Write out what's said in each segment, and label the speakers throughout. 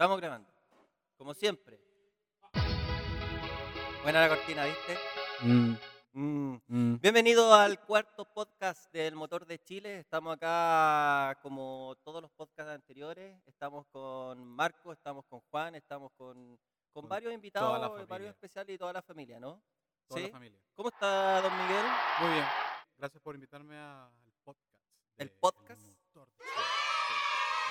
Speaker 1: Estamos grabando. Como siempre. Buena la cortina, ¿viste?
Speaker 2: Mm,
Speaker 1: Mm.
Speaker 2: mm.
Speaker 1: Bienvenido al cuarto podcast del Motor de Chile. Estamos acá como todos los podcasts anteriores. Estamos con Marco, estamos con Juan, estamos con, con
Speaker 2: Con
Speaker 1: varios invitados, varios especiales y toda la familia, ¿no?
Speaker 2: Toda
Speaker 1: ¿Sí?
Speaker 2: la familia.
Speaker 1: ¿Cómo está, don Miguel?
Speaker 2: Muy bien. Gracias por invitarme a- al podcast.
Speaker 1: ¿El podcast?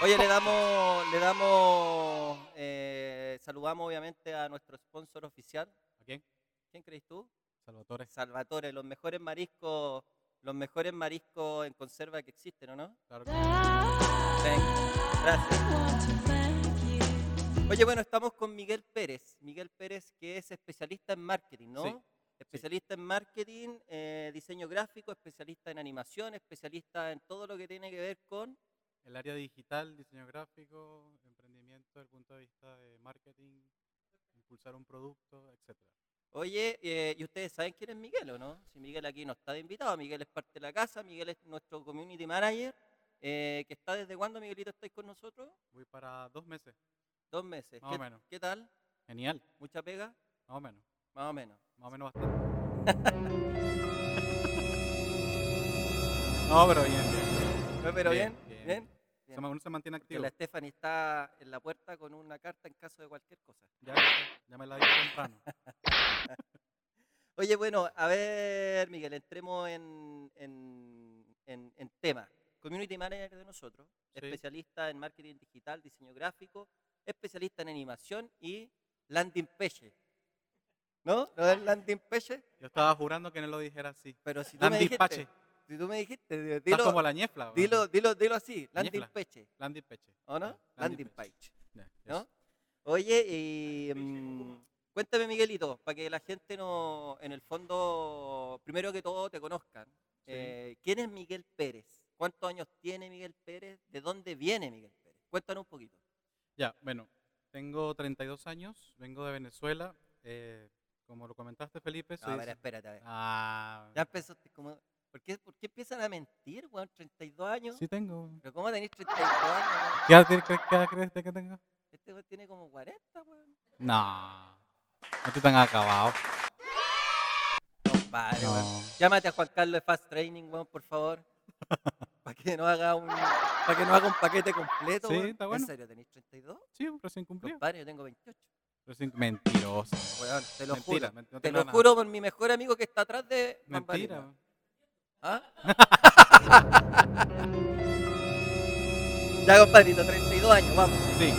Speaker 1: Oye, le damos, le damos, eh, saludamos obviamente a nuestro sponsor oficial.
Speaker 2: ¿A quién?
Speaker 1: ¿Quién crees tú?
Speaker 2: Salvatore.
Speaker 1: Salvatore, los mejores mariscos, los mejores mariscos en conserva que existen, ¿o no?
Speaker 2: Claro que.
Speaker 1: Gracias. Oye, bueno, estamos con Miguel Pérez. Miguel Pérez, que es especialista en marketing, ¿no?
Speaker 2: Sí,
Speaker 1: Especialista en marketing, eh, diseño gráfico, especialista en animación, especialista en todo lo que tiene que ver con...
Speaker 2: el área digital, diseño gráfico, emprendimiento desde el punto de vista de marketing, impulsar un producto, etcétera.
Speaker 1: Oye, eh, ¿y ustedes saben quién es Miguel o no? Si Miguel aquí no está de invitado, Miguel es parte de la casa, Miguel es nuestro community manager, eh, que está desde cuándo, Miguelito, estáis con nosotros?
Speaker 2: Voy para dos meses,
Speaker 1: Dos meses.
Speaker 2: Más o
Speaker 1: ¿Qué,
Speaker 2: menos.
Speaker 1: ¿Qué tal?
Speaker 2: genial,
Speaker 1: ¿Mucha pega?
Speaker 2: más o menos,
Speaker 1: Más o menos.
Speaker 2: más o menos bastante. No, pero bien, bien.
Speaker 1: ¿Fue pero bien?
Speaker 2: Bien,
Speaker 1: ¿Bien?
Speaker 2: bien.
Speaker 1: Bien.
Speaker 2: Se ma- Uno se mantiene
Speaker 1: Porque
Speaker 2: activo.
Speaker 1: la Stephanie está en la puerta con una carta en caso de cualquier cosa.
Speaker 2: Ya, ya me la di temprano.
Speaker 1: Oye, bueno, a ver, Miguel, entremos en, en, en- en tema. Community manager de nosotros,
Speaker 2: Sí.
Speaker 1: especialista en marketing digital, diseño gráfico, especialista en animación y landing page. ¿No? ¿No es landing page?
Speaker 2: Yo estaba jurando que no lo dijera así.
Speaker 1: Pero si tú me
Speaker 2: Landing
Speaker 1: dijiste,
Speaker 2: page.
Speaker 1: Si tú me dijiste, dilo,
Speaker 2: como la ñefla.
Speaker 1: dilo, dilo, dilo así, landing page,
Speaker 2: Landing page.
Speaker 1: ¿o no? Landing
Speaker 2: page.
Speaker 1: ¿no? Oye, y, mm, cuéntame, Miguelito, para que la gente no, en el fondo, primero que todo, te conozcan.
Speaker 2: Sí.
Speaker 1: Eh, ¿Quién es Miguel Pérez? ¿Cuántos años tiene Miguel Pérez? ¿De dónde viene Miguel Pérez? Cuéntanos un poquito.
Speaker 2: Ya, bueno, tengo 32 años, vengo de Venezuela. eh, como lo comentaste, Felipe,
Speaker 1: No, a ver, espérate, a ver.
Speaker 2: Ah,
Speaker 1: Ya empezaste como... ¿Por qué, ¿Por qué empiezan a mentir, weón? 32 años.
Speaker 2: sí tengo.
Speaker 1: ¿Pero cómo tenéis 32 años? weón?
Speaker 2: ¿Qué edad crees que tengo?
Speaker 1: Este weón tiene como 40, weón.
Speaker 2: No, no estoy tan acabado.
Speaker 1: Compadre, weón.
Speaker 2: No.
Speaker 1: Llámate a Juan Carlos de Fast Training, weón, por favor. Para que no haga un para que no haga un paquete completo.
Speaker 2: Sí,
Speaker 1: weón.
Speaker 2: está bueno.
Speaker 1: ¿En serio tenéis 32?
Speaker 2: Sí, recién cumplido.
Speaker 1: Compadre, yo tengo 28.
Speaker 2: Recién... Mentiroso.
Speaker 1: Weón, te lo
Speaker 2: Mentira,
Speaker 1: juro.
Speaker 2: no
Speaker 1: te lo
Speaker 2: nada.
Speaker 1: juro por mi mejor amigo que está atrás de
Speaker 2: Mentira.
Speaker 1: ¿Ah? ya, compadrito, 32 años, vamos.
Speaker 2: Sí,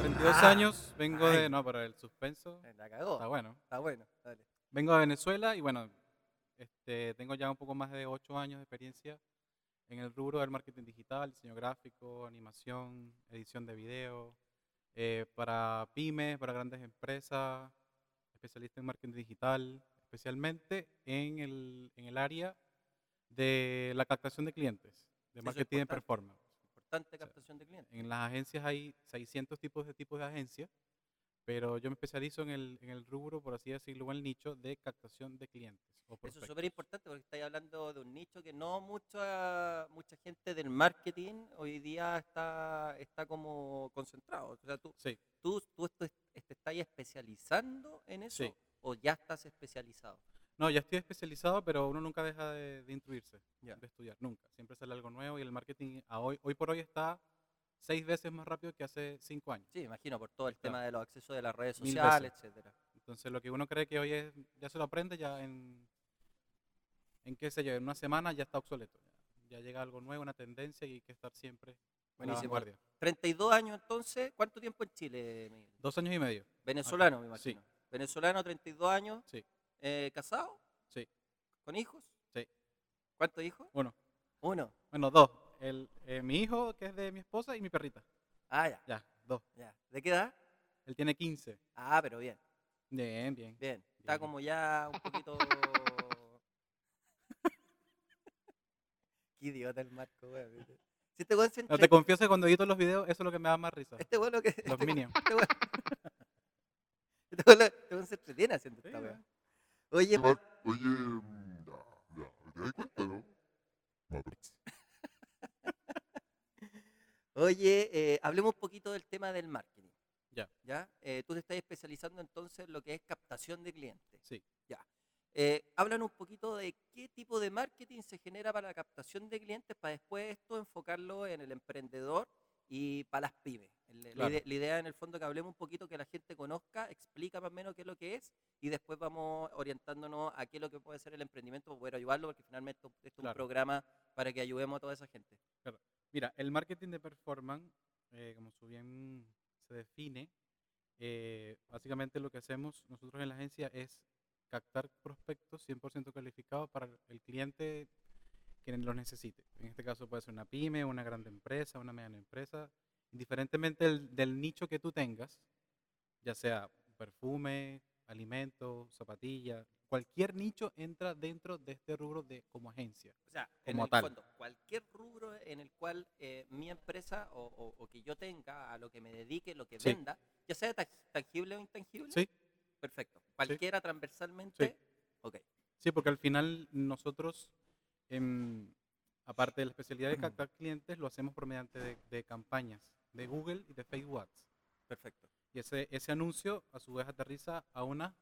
Speaker 2: 32
Speaker 1: Ah,
Speaker 2: años, vengo de... No, pero el suspenso
Speaker 1: La cagó.
Speaker 2: está bueno.
Speaker 1: Está bueno, dale.
Speaker 2: Vengo de Venezuela y bueno, este, tengo ya un poco más de 8 años de experiencia en el rubro del marketing digital, diseño gráfico, animación, edición de video, eh, para pymes, para grandes empresas, especialista en marketing digital, especialmente en el, en el área de la captación de clientes, de marketing de performance.
Speaker 1: Importante captación de clientes.
Speaker 2: En las agencias hay 600 tipos de tipos de agencias, pero yo me especializo en el, en el rubro, por así decirlo, en el nicho de captación de clientes. O
Speaker 1: Eso es súper importante porque estáis hablando de un nicho que no mucha mucha gente del marketing hoy día está, está como concentrado. O sea, tú,
Speaker 2: Sí,
Speaker 1: tú, tú esto- te estás especializando en eso
Speaker 2: Sí.
Speaker 1: o ya estás especializado.
Speaker 2: No, ya estoy especializado, pero uno nunca deja de, de instruirse,
Speaker 1: Ya.
Speaker 2: de estudiar, nunca. Siempre sale algo nuevo y el marketing a hoy, hoy por hoy está seis veces más rápido que hace cinco años.
Speaker 1: Sí, imagino, por todo el tema de los accesos de las redes sociales, etcétera.
Speaker 2: Entonces lo que uno cree que hoy es, ya se lo aprende, ya en, en qué sé yo, en una semana ya está obsoleto. Ya, Ya llega algo nuevo, una tendencia y hay que estar siempre a la
Speaker 1: Buenísimo.
Speaker 2: vanguardia.
Speaker 1: 32 años entonces, ¿cuánto tiempo en Chile, Miguel?
Speaker 2: Dos años y medio.
Speaker 1: Venezolano, me
Speaker 2: Sí.
Speaker 1: imagino. Venezolano, 32 años,
Speaker 2: Sí.
Speaker 1: Eh, casado,
Speaker 2: Sí.
Speaker 1: con hijos.
Speaker 2: Sí.
Speaker 1: ¿Cuántos hijos?
Speaker 2: Uno.
Speaker 1: Uno.
Speaker 2: Bueno, dos. El, eh, mi hijo, que es de mi esposa, y mi perrita.
Speaker 1: Ah, ya,
Speaker 2: Ya, dos.
Speaker 1: ya. ¿De qué edad?
Speaker 2: Él tiene 15.
Speaker 1: Ah, pero bien.
Speaker 2: Bien, bien.
Speaker 1: Bien, está
Speaker 2: Bien.
Speaker 1: como ya un poquito. Qué idiota el Marco, weón. ¿viste? Si este se
Speaker 2: No, te confieso que cuando edito los videos, eso es lo que me da más risa.
Speaker 1: Este weón lo que.
Speaker 2: Los
Speaker 1: este-
Speaker 2: Minions.
Speaker 1: Este weón, este lo- este weón se entretiene haciendo
Speaker 2: Sí,
Speaker 1: esta weón. Oye,
Speaker 3: Oye, oye, mm, ya, ya, ¿te das cuenta, no? Matrix.
Speaker 1: oye, eh, hablemos un poquito del tema del marketing.
Speaker 2: Ya.
Speaker 1: ¿ya? Eh, tú te estás especializando entonces en lo que es captación de clientes.
Speaker 2: Sí.
Speaker 1: Ya. Eh, hablan un poquito de qué tipo de marketing se genera para la captación de clientes para después esto enfocarlo en el emprendedor y para las pymes. La
Speaker 2: Claro.
Speaker 1: ide- La idea en el fondo que hablemos un poquito, que la gente conozca, explica más o menos qué es lo que es y después vamos orientándonos a qué es lo que puede ser el emprendimiento para poder ayudarlo, porque finalmente esto es un
Speaker 2: Claro.
Speaker 1: programa para que ayudemos a toda esa gente.
Speaker 2: Mira, el marketing de performance, eh, como su bien se define, eh, básicamente lo que hacemos nosotros en la agencia es captar prospectos 100% calificados para el cliente que los necesite. En este caso puede ser una pyme, una grande empresa, una mediana empresa, indiferentemente del, del nicho que tú tengas, ya sea perfume, alimentos, zapatillas, cualquier nicho entra dentro de este rubro de como agencia.
Speaker 1: O sea, en
Speaker 2: Como
Speaker 1: el
Speaker 2: tal.
Speaker 1: fondo, cualquier rubro en el cual eh, mi empresa o, o- o que yo tenga, a lo que me dedique, lo que
Speaker 2: Sí.
Speaker 1: venda, ya sea tang- tangible o intangible,
Speaker 2: Sí,
Speaker 1: perfecto. Cualquiera transversalmente, ok.
Speaker 2: Sí, porque al final nosotros, em, aparte de la especialidad de captar clientes, lo hacemos por mediante de, de campañas de Google y de Facebook Ads.
Speaker 1: Perfecto.
Speaker 2: Y ese, ese anuncio, a su vez, aterriza a una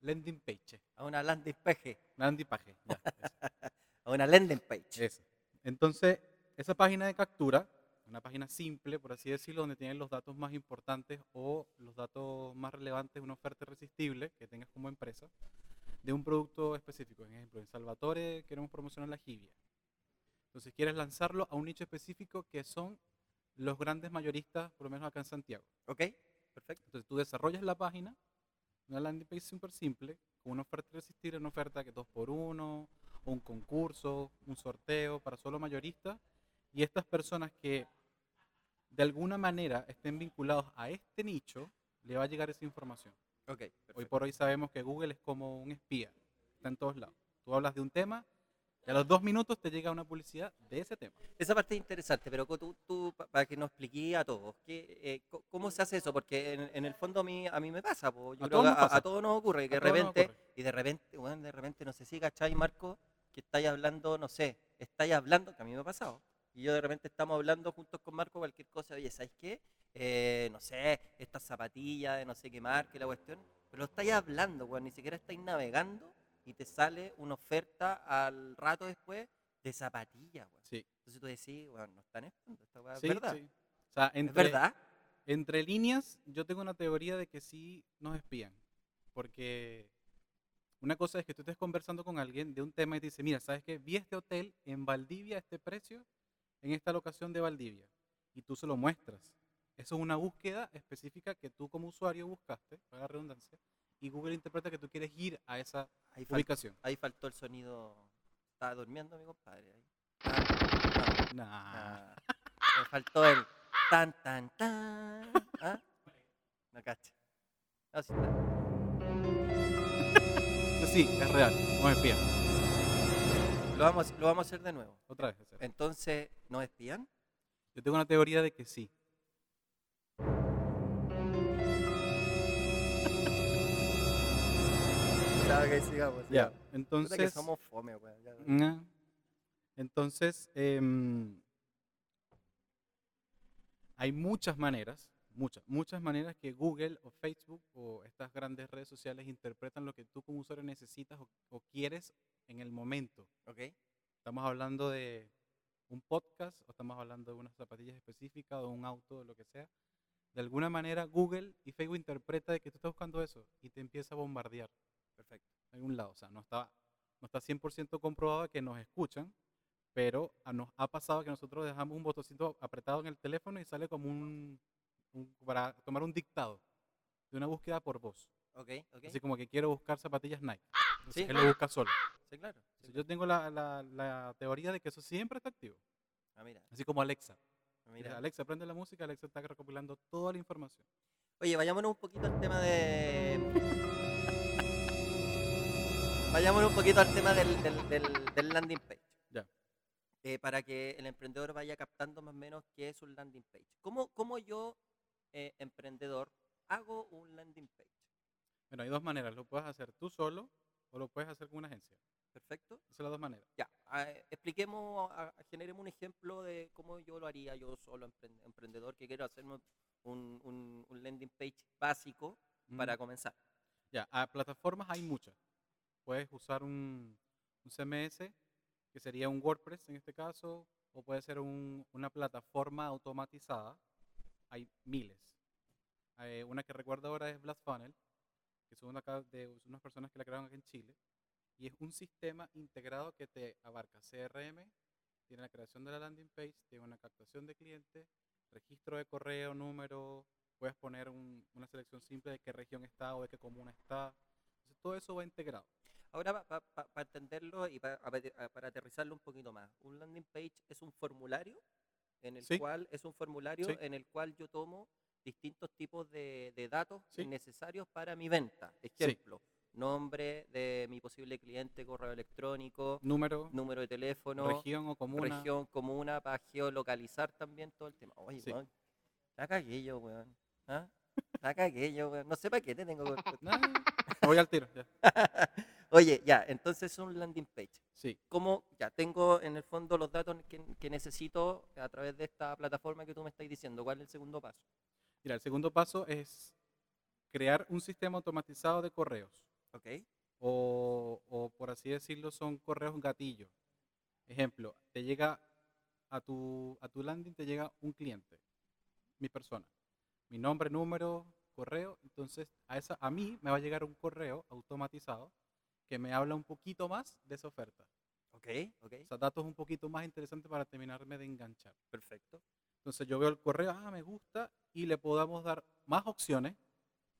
Speaker 2: landing page.
Speaker 1: A una landing page.
Speaker 2: Landing page, ya,
Speaker 1: A una landing page.
Speaker 2: ese. Entonces, esa página de captura, una página simple, por así decirlo, donde tienen los datos más importantes o los datos más relevantes de una oferta irresistible que tengas como empresa, de un producto específico. Por ejemplo, en Salvatore queremos promocionar la jibia. Entonces quieres lanzarlo a un nicho específico que son los grandes mayoristas, por lo menos acá en Santiago.
Speaker 1: Ok, perfecto.
Speaker 2: Entonces tú desarrollas la página, una landing page súper simple, con una oferta irresistible, una oferta que dos por uno, o un concurso, un sorteo para solo mayoristas. Y estas personas que de alguna manera estén vinculados a este nicho, le va a llegar esa información.
Speaker 1: Ok,
Speaker 2: Hoy por hoy sabemos que Google es como un espía, está en todos lados. Tú hablas de un tema y a los dos minutos te llega una publicidad de ese tema.
Speaker 1: Esa parte es interesante, pero tú, tú pa- para que nos expliqué a todos, ¿qué, eh, ¿cómo se hace eso? Porque en, en el fondo a mí, a mí me pasa, yo
Speaker 2: A
Speaker 1: creo
Speaker 2: todos
Speaker 1: que
Speaker 2: nos
Speaker 1: a, a todos nos ocurre, que de repente,
Speaker 2: ocurre.
Speaker 1: y de repente, bueno, de repente, no sé si cachai, Marco, que estáis hablando, no sé, estáis hablando, que a mí me ha pasado, y yo de repente estamos hablando juntos con Marco cualquier cosa, oye, ¿sabes qué? Eh, no sé, estas zapatillas de no sé qué marca la cuestión, pero lo estáis hablando, weón, ni siquiera estáis navegando y te sale una oferta al rato después de zapatillas, weón.
Speaker 2: Sí,
Speaker 1: Entonces tú decís, bueno, no están espiando, esta
Speaker 2: sí,
Speaker 1: verdad.
Speaker 2: sí. O sea,
Speaker 1: ¿Es
Speaker 2: entre,
Speaker 1: verdad?
Speaker 2: entre líneas, yo tengo una teoría de que sí nos espían. Porque una cosa es que tú estés conversando con alguien de un tema y te dice, mira, ¿sabes qué? Vi este hotel en Valdivia, a este precio, en esta locación de Valdivia. Y tú se lo muestras. Eso es una búsqueda específica que tú como usuario buscaste, para la redundancia, y Google interpreta que tú quieres ir a esa
Speaker 1: Ahí,
Speaker 2: ubicación.
Speaker 1: ahí faltó el sonido. Estaba durmiendo mi compadre. Ahí. Ah,
Speaker 2: Nah.
Speaker 1: ah, ah. Me faltó el tan, tan, tan. ¿Ah? No cacha. No, sí está.
Speaker 2: Sí, es real, nos espían.
Speaker 1: Lo, vamos, lo vamos a hacer de nuevo.
Speaker 2: Otra vez.
Speaker 1: Entonces, ¿nos espían?
Speaker 2: Yo tengo una teoría de que sí.
Speaker 1: Claro que sigamos.
Speaker 2: Ya,
Speaker 1: que
Speaker 2: entonces...
Speaker 1: somos fome.
Speaker 2: Nah. Entonces, em, hay muchas maneras, muchas, muchas maneras que Google o Facebook o estas grandes redes sociales interpretan lo que tú como usuario necesitas o, o quieres en el momento.
Speaker 1: ¿Ok?
Speaker 2: Estamos hablando de un podcast o estamos hablando de unas zapatillas específicas o un auto o lo que sea. De alguna manera Google y Facebook interpreta de que tú estás buscando eso y te empieza a bombardear
Speaker 1: Perfecto.
Speaker 2: en algún lado. O sea, no está, no está 100% comprobado que nos escuchan, pero nos ha pasado que nosotros dejamos un botoncito apretado en el teléfono y sale como un, un- para tomar un dictado de una búsqueda por voz.
Speaker 1: ¿Ok? ¿Ok?
Speaker 2: Así como que quiero buscar zapatillas Nike. Entonces,
Speaker 1: Sí.
Speaker 2: él lo busca solo.
Speaker 1: Sí, claro. sí,
Speaker 2: yo tengo la, la- la teoría de que eso siempre está activo.
Speaker 1: Ah, mira.
Speaker 2: Así como Alexa.
Speaker 1: ah, mira.
Speaker 2: Alexa, prende la música, Alexa está recopilando toda la información.
Speaker 1: Oye, vayámonos un poquito al tema de. Vayámonos un poquito al tema del, del- del- del landing page.
Speaker 2: Ya.
Speaker 1: Eh, para que el emprendedor vaya captando más o menos qué es un landing page. ¿Cómo, cómo yo, eh, emprendedor, hago un landing page?
Speaker 2: Bueno, hay dos maneras. Lo puedes hacer tú solo o lo puedes hacer con una agencia.
Speaker 1: ¿Perfecto?
Speaker 2: Esas son las dos maneras.
Speaker 1: Ya, ah, eh, expliquemos, a- a- generemos un ejemplo de cómo yo lo haría yo solo, empren- emprendedor, que quiero hacerme un, un- un landing page básico
Speaker 2: Mm.
Speaker 1: para comenzar.
Speaker 2: Ya, a plataformas hay muchas. Puedes usar un, un CMS, que sería un WordPress en este caso, o puede ser un- una plataforma automatizada. Hay miles. Eh, una que recuerdo ahora es Blast Funnel, que son ca- de unas personas que la crearon aquí en Chile. Y es un sistema integrado que te abarca CRM, tiene la creación de la landing page, tiene una captación de clientes, registro de correo, número, puedes poner un- una selección simple de qué región está o de qué comuna está. Entonces, todo eso va integrado.
Speaker 1: Ahora, para entenderlo y pa- para aterrizarlo un poquito más, un landing page es un formulario en el
Speaker 2: Sí.
Speaker 1: cual es un formulario
Speaker 2: Sí.
Speaker 1: en el cual yo tomo distintos tipos de, de datos
Speaker 2: Sí.
Speaker 1: necesarios para mi venta. Ejemplo, nombre de mi posible cliente, correo electrónico,
Speaker 2: Número,
Speaker 1: número de teléfono,
Speaker 2: región o comuna.
Speaker 1: región, comuna, para geolocalizar también todo el tema. Oye,
Speaker 2: Sí.
Speaker 1: weón, la cagué yo, weón. ¿Ah? La cagué yo, weón. No sé para qué te tengo.
Speaker 2: me voy al tiro. ya.
Speaker 1: Oye, ya, entonces es un landing page.
Speaker 2: Sí,
Speaker 1: ¿Cómo? Ya tengo en el fondo los datos que, que necesito a través de esta plataforma que tú me estás diciendo. ¿Cuál es el segundo paso?
Speaker 2: Mira, el segundo paso es crear un sistema automatizado de correos.
Speaker 1: ¿Ok?
Speaker 2: o, o por así decirlo, son correos gatillo. Ejemplo, te llega a tu, a tu landing, te llega un cliente, mi persona, mi nombre, número, correo, entonces a, esa, a mí me va a llegar un correo automatizado que me habla un poquito más de esa oferta.
Speaker 1: ¿Ok? ¿Ok?
Speaker 2: O sea, datos un poquito más interesantes para terminarme de enganchar.
Speaker 1: Perfecto.
Speaker 2: Entonces yo veo el correo, ah, me gusta, y le podamos dar más opciones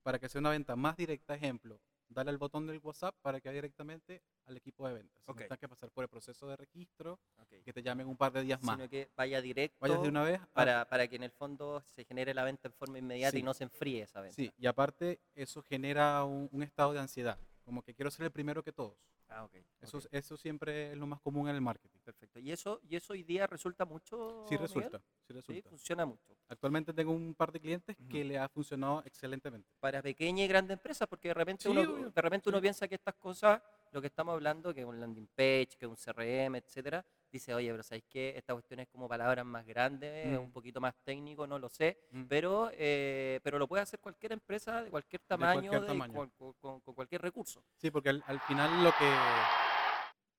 Speaker 2: para que sea una venta más directa. Ejemplo, darle al botón del WhatsApp para que vaya directamente al equipo de ventas.
Speaker 1: Ok.
Speaker 2: No tengas que pasar por el proceso de registro,
Speaker 1: ok.
Speaker 2: que te llamen un par de días más.
Speaker 1: Sino que vaya directo
Speaker 2: Vayas de una vez a-
Speaker 1: para, para que en el fondo se genere la venta en forma inmediata y no se enfríe esa venta.
Speaker 2: Sí, y aparte eso genera un, un estado de ansiedad, como que quiero ser el primero que todos.
Speaker 1: Ah, ok.
Speaker 2: Eso, eso siempre es lo más común en el marketing.
Speaker 1: Perfecto. ¿Y eso, ¿Y eso hoy día resulta mucho?
Speaker 2: Sí resulta, sí
Speaker 1: Sí,
Speaker 2: resulta.
Speaker 1: funciona mucho.
Speaker 2: Actualmente tengo un par de clientes que le ha funcionado excelentemente.
Speaker 1: Para pequeñas y grandes empresas, porque de repente,
Speaker 2: Sí,
Speaker 1: uno,
Speaker 2: obvio,
Speaker 1: de repente uno piensa que estas cosas, lo que estamos hablando, que es un landing page, que es un CRM, etcétera, dice, oye, pero ¿sabéis qué? Esta cuestión es como palabras más grandes, es un
Speaker 2: Mm.
Speaker 1: poquito más técnico, no lo sé,
Speaker 2: Mm.
Speaker 1: pero, eh, pero lo puede hacer cualquier empresa de cualquier tamaño,
Speaker 2: cualquier
Speaker 1: de
Speaker 2: tamaño.
Speaker 1: cual- con, con- con cualquier recurso.
Speaker 2: Sí, porque al, al final lo que,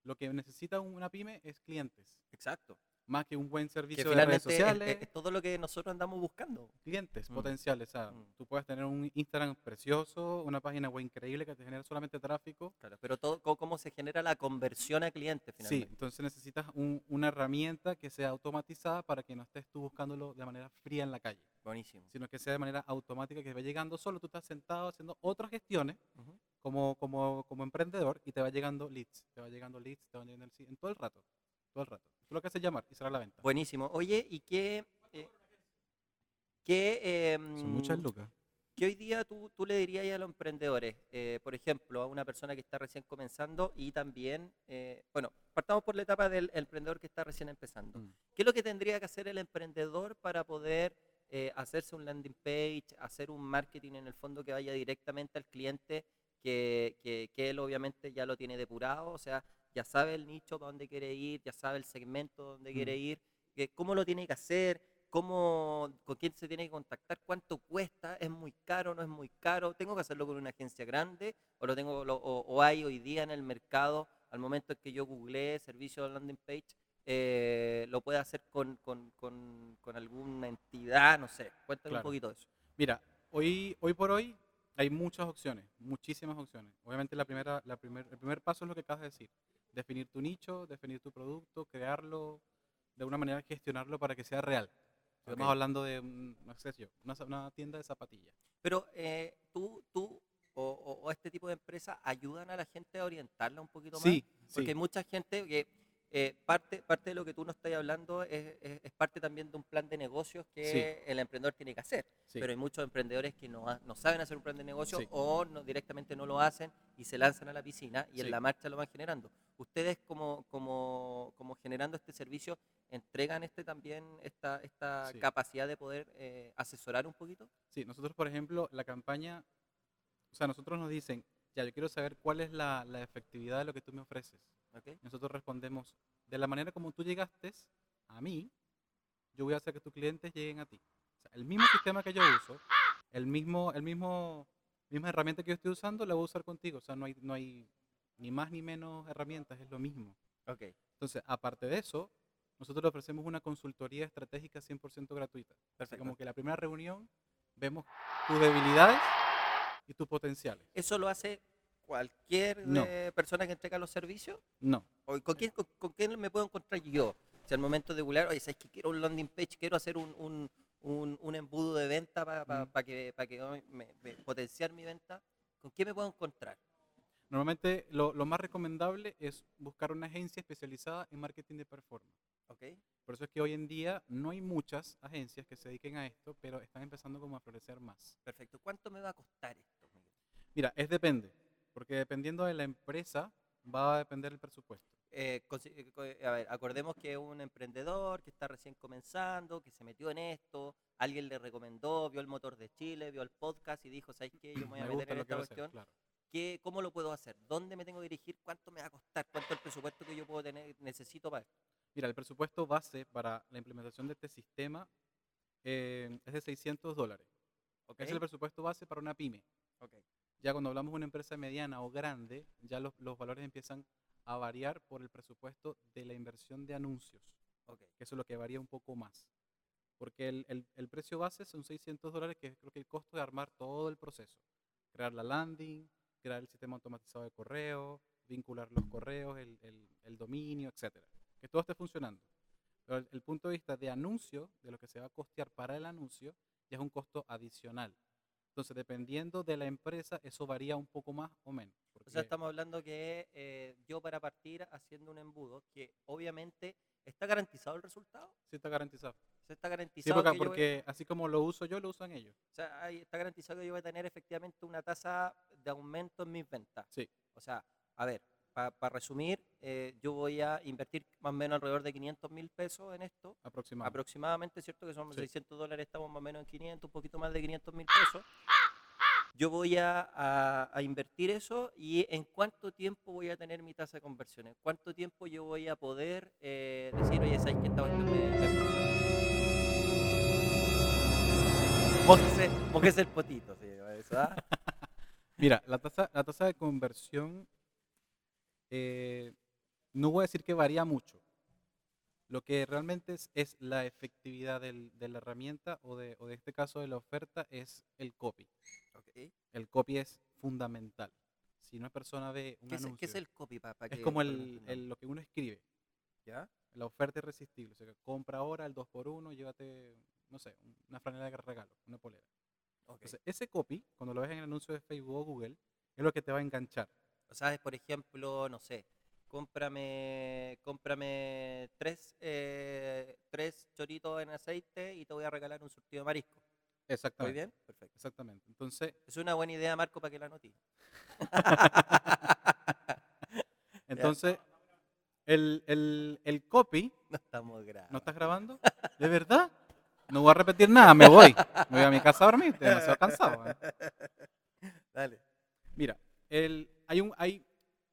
Speaker 2: lo que necesita una pyme es clientes,
Speaker 1: Exacto.
Speaker 2: Más que un buen
Speaker 1: Que
Speaker 2: servicio de redes sociales,
Speaker 1: es, es todo lo que nosotros andamos buscando.
Speaker 2: clientes
Speaker 1: Mm.
Speaker 2: potenciales. O sea,
Speaker 1: Mm.
Speaker 2: tú puedes tener un Instagram precioso, una página web increíble que te genera solamente tráfico.
Speaker 1: Claro, pero todo cómo se genera la conversión a cliente
Speaker 2: Sí,
Speaker 1: finalmente.
Speaker 2: entonces necesitas un- una herramienta que sea automatizada para que no estés tú buscándolo de manera fría en la calle,
Speaker 1: Buenísimo.
Speaker 2: sino que sea de manera automática, que va llegando solo, tú estás sentado haciendo otras gestiones
Speaker 1: Ujú.
Speaker 2: como, como, como emprendedor y te va llegando leads, te va llegando leads, te va llegando el- en todo el rato, todo el rato. Tú lo que haces es llamar y cerrar la venta.
Speaker 1: Buenísimo. Oye, ¿y qué, eh, qué,
Speaker 2: Son muchas lucas.
Speaker 1: ¿Qué hoy día tú, tú le dirías a los emprendedores? Eh, por ejemplo, a una persona que está recién comenzando y también, eh, bueno, partamos por la etapa del emprendedor que está recién empezando.
Speaker 2: Mm.
Speaker 1: ¿Qué es lo que tendría que hacer el emprendedor para poder eh, hacerse un landing page, hacer un marketing en el fondo que vaya directamente al cliente, que, que- que él obviamente ya lo tiene depurado, o sea, ya sabe el nicho para dónde quiere ir, ya sabe el segmento donde quiere
Speaker 2: Mm.
Speaker 1: ir, que cómo lo tiene que hacer, cómo, con quién se tiene que contactar, cuánto cuesta, es muy caro, no es muy caro, tengo que hacerlo con una agencia grande o lo tengo lo- o, o hay hoy día en el mercado al momento en que yo googleé servicio de landing page eh, lo puede hacer con, con- con- con alguna entidad, no sé, cuéntame un poquito de eso.
Speaker 2: Mira, hoy, hoy por hoy hay muchas opciones, muchísimas opciones. Obviamente la primera, la primer, el primer paso es lo que acabas de decir, definir tu nicho, definir tu producto, crearlo, de alguna manera gestionarlo para que sea real. Estamos
Speaker 1: Ok.
Speaker 2: hablando de, un- no sé yo, una, una tienda de zapatillas.
Speaker 1: Pero eh, tú, tú o, o- o este tipo de empresas ayudan a la gente a orientarla un poquito más.
Speaker 2: Sí,
Speaker 1: Porque
Speaker 2: sí,
Speaker 1: hay mucha gente que eh, parte, parte de lo que tú nos estás hablando es, es- es parte también de un plan de negocios que el emprendedor tiene que hacer.
Speaker 2: sí.
Speaker 1: Pero hay muchos emprendedores que no, ha- no saben hacer un plan de negocio
Speaker 2: Sí.
Speaker 1: o no, directamente no lo hacen y se lanzan a la piscina y en la marcha lo van generando. Ustedes como, como, como generando este servicio, ¿entregan este también esta, esta capacidad de poder eh, asesorar un poquito?
Speaker 2: Sí, nosotros, por ejemplo, la campaña, o sea, nosotros nos dicen, ya, yo quiero saber cuál es la, la efectividad de lo que tú me ofreces.
Speaker 1: ¿Ok?
Speaker 2: Nosotros respondemos, de la manera como tú llegaste a mí, yo voy a hacer que tus clientes lleguen a ti. O sea, el mismo sistema que yo uso, el mismo, el mismo, misma herramienta que yo estoy usando, la voy a usar contigo. O sea, no hay, no hay ni más ni menos herramientas, es lo mismo.
Speaker 1: Ok.
Speaker 2: Entonces, aparte de eso, nosotros le ofrecemos una consultoría estratégica 100% gratuita.
Speaker 1: Perfecto.
Speaker 2: como que la primera reunión vemos tus debilidades y tus potenciales.
Speaker 1: ¿Eso lo hace cualquier
Speaker 2: No.
Speaker 1: eh, persona que entrega los servicios?
Speaker 2: No,
Speaker 1: ¿O ¿Con quién, con, con quién me puedo encontrar yo? Si al momento de googlear, oye, ¿sabes que quiero un landing page? Quiero hacer un, un, un, un embudo de venta para
Speaker 2: Mm.
Speaker 1: que, pa que me- me- potenciar mi venta. ¿Con quién me puedo encontrar?
Speaker 2: normalmente lo, lo más recomendable es buscar una agencia especializada en marketing de performance.
Speaker 1: ¿Ok?
Speaker 2: Por eso es que hoy en día no hay muchas agencias que se dediquen a esto, pero están empezando como a florecer más.
Speaker 1: Perfecto. ¿Cuánto me va a costar esto?
Speaker 2: Mira, es depende, porque dependiendo de la empresa va a depender el presupuesto.
Speaker 1: Eh, eh, co- a ver, acordemos que es un emprendedor que está recién comenzando, que se metió en esto, alguien le recomendó, vio el motor de Chile, vio el podcast y dijo, ¿sabes qué? Yo me voy a
Speaker 2: Me
Speaker 1: meter en esta
Speaker 2: quiero hacer,
Speaker 1: cuestión.
Speaker 2: claro.
Speaker 1: ¿Qué, ¿Cómo lo puedo hacer? ¿Dónde me tengo que dirigir? ¿Cuánto me va a costar? ¿Cuánto el presupuesto que yo puedo tener, necesito para esto?
Speaker 2: Mira, el presupuesto base para la implementación de este sistema eh, es de 600 dólares.
Speaker 1: ¿Ok?
Speaker 2: Ese es el presupuesto base para una pyme.
Speaker 1: Ok.
Speaker 2: Ya cuando hablamos de una empresa mediana o grande, ya los, los valores empiezan a variar por el presupuesto de la inversión de anuncios, que eso es lo que varía un poco más. Porque el, el- el precio base son 600 dólares, que es creo que el costo de armar todo el proceso. Crear la landing, crear el sistema automatizado de correo, vincular los correos, el, el- el dominio, etcétera. Que todo esté funcionando. Pero el, el punto de vista de anuncio, de lo que se va a costear para el anuncio, ya es un costo adicional. Entonces, dependiendo de la empresa, eso varía un poco más o menos.
Speaker 1: O sea,
Speaker 2: porque-
Speaker 1: estamos hablando que eh, yo para partir haciendo un embudo, que obviamente está garantizado el resultado.
Speaker 2: Sí, está garantizado.
Speaker 1: O sea, está
Speaker 2: Sí,
Speaker 1: garantizado
Speaker 2: porque,
Speaker 1: que yo voy-
Speaker 2: porque así como lo uso yo, lo usan ellos.
Speaker 1: o sea, ahí está garantizado que yo voy a tener efectivamente una tasa de aumento en mis ventas.
Speaker 2: Sí.
Speaker 1: O sea, a ver, para resumir, eh, yo voy a invertir más o menos alrededor de 500 mil pesos en esto,
Speaker 2: Aproximadamente.
Speaker 1: aproximadamente, ¿cierto? Que son
Speaker 2: Sí.
Speaker 1: 600 dólares, estamos más o menos en 500, un poquito más de 500 mil pesos. Yo voy a, a- a invertir eso y en cuánto tiempo voy a tener mi tasa de conversión, en cuánto tiempo yo voy a poder eh, decir, oye, ¿sabes que esta cuestión me, me funciona?". Mójese, el potito, sí, ¿ah?
Speaker 2: Mira, la tasa, la tasa de conversión, eh, no voy a decir que varía mucho. Lo que realmente es, es la efectividad del- de la herramienta o de, o de este caso de la oferta es el copy.
Speaker 1: Ok.
Speaker 2: El copy es fundamental. Si una persona ve un
Speaker 1: ¿Qué, es,
Speaker 2: anuncio,
Speaker 1: qué es el copy? Pa, pa
Speaker 2: es
Speaker 1: que-
Speaker 2: como
Speaker 1: para
Speaker 2: el, lo que uno escribe.
Speaker 1: ¿Ya?
Speaker 2: La oferta irresistible. O sea, compra ahora el 2x1, llévate, no sé, un- una franela de regalo, una polera.
Speaker 1: Ok.
Speaker 2: Entonces, ese copy, cuando lo ves en el anuncio de Facebook o Google, es lo que te va a enganchar.
Speaker 1: O sea, es, por ejemplo, no sé, cómprame, cómprame tres, eh, tres choritos en aceite y te voy a regalar un surtido de marisco. ¿Muy
Speaker 2: Exactamente.
Speaker 1: bien? Perfecto.
Speaker 2: Exactamente. Entonces,
Speaker 1: Es una buena idea, Marco, para que la anotes.
Speaker 2: entonces el, el, el copy,
Speaker 1: No estamos graves.
Speaker 2: ¿no estás grabando? ¿De verdad? No voy a repetir nada, me voy. Me voy a mi casa a dormir, estoy demasiado cansado. ¿eh?
Speaker 1: Dale.
Speaker 2: Mira, el, hay, un, hay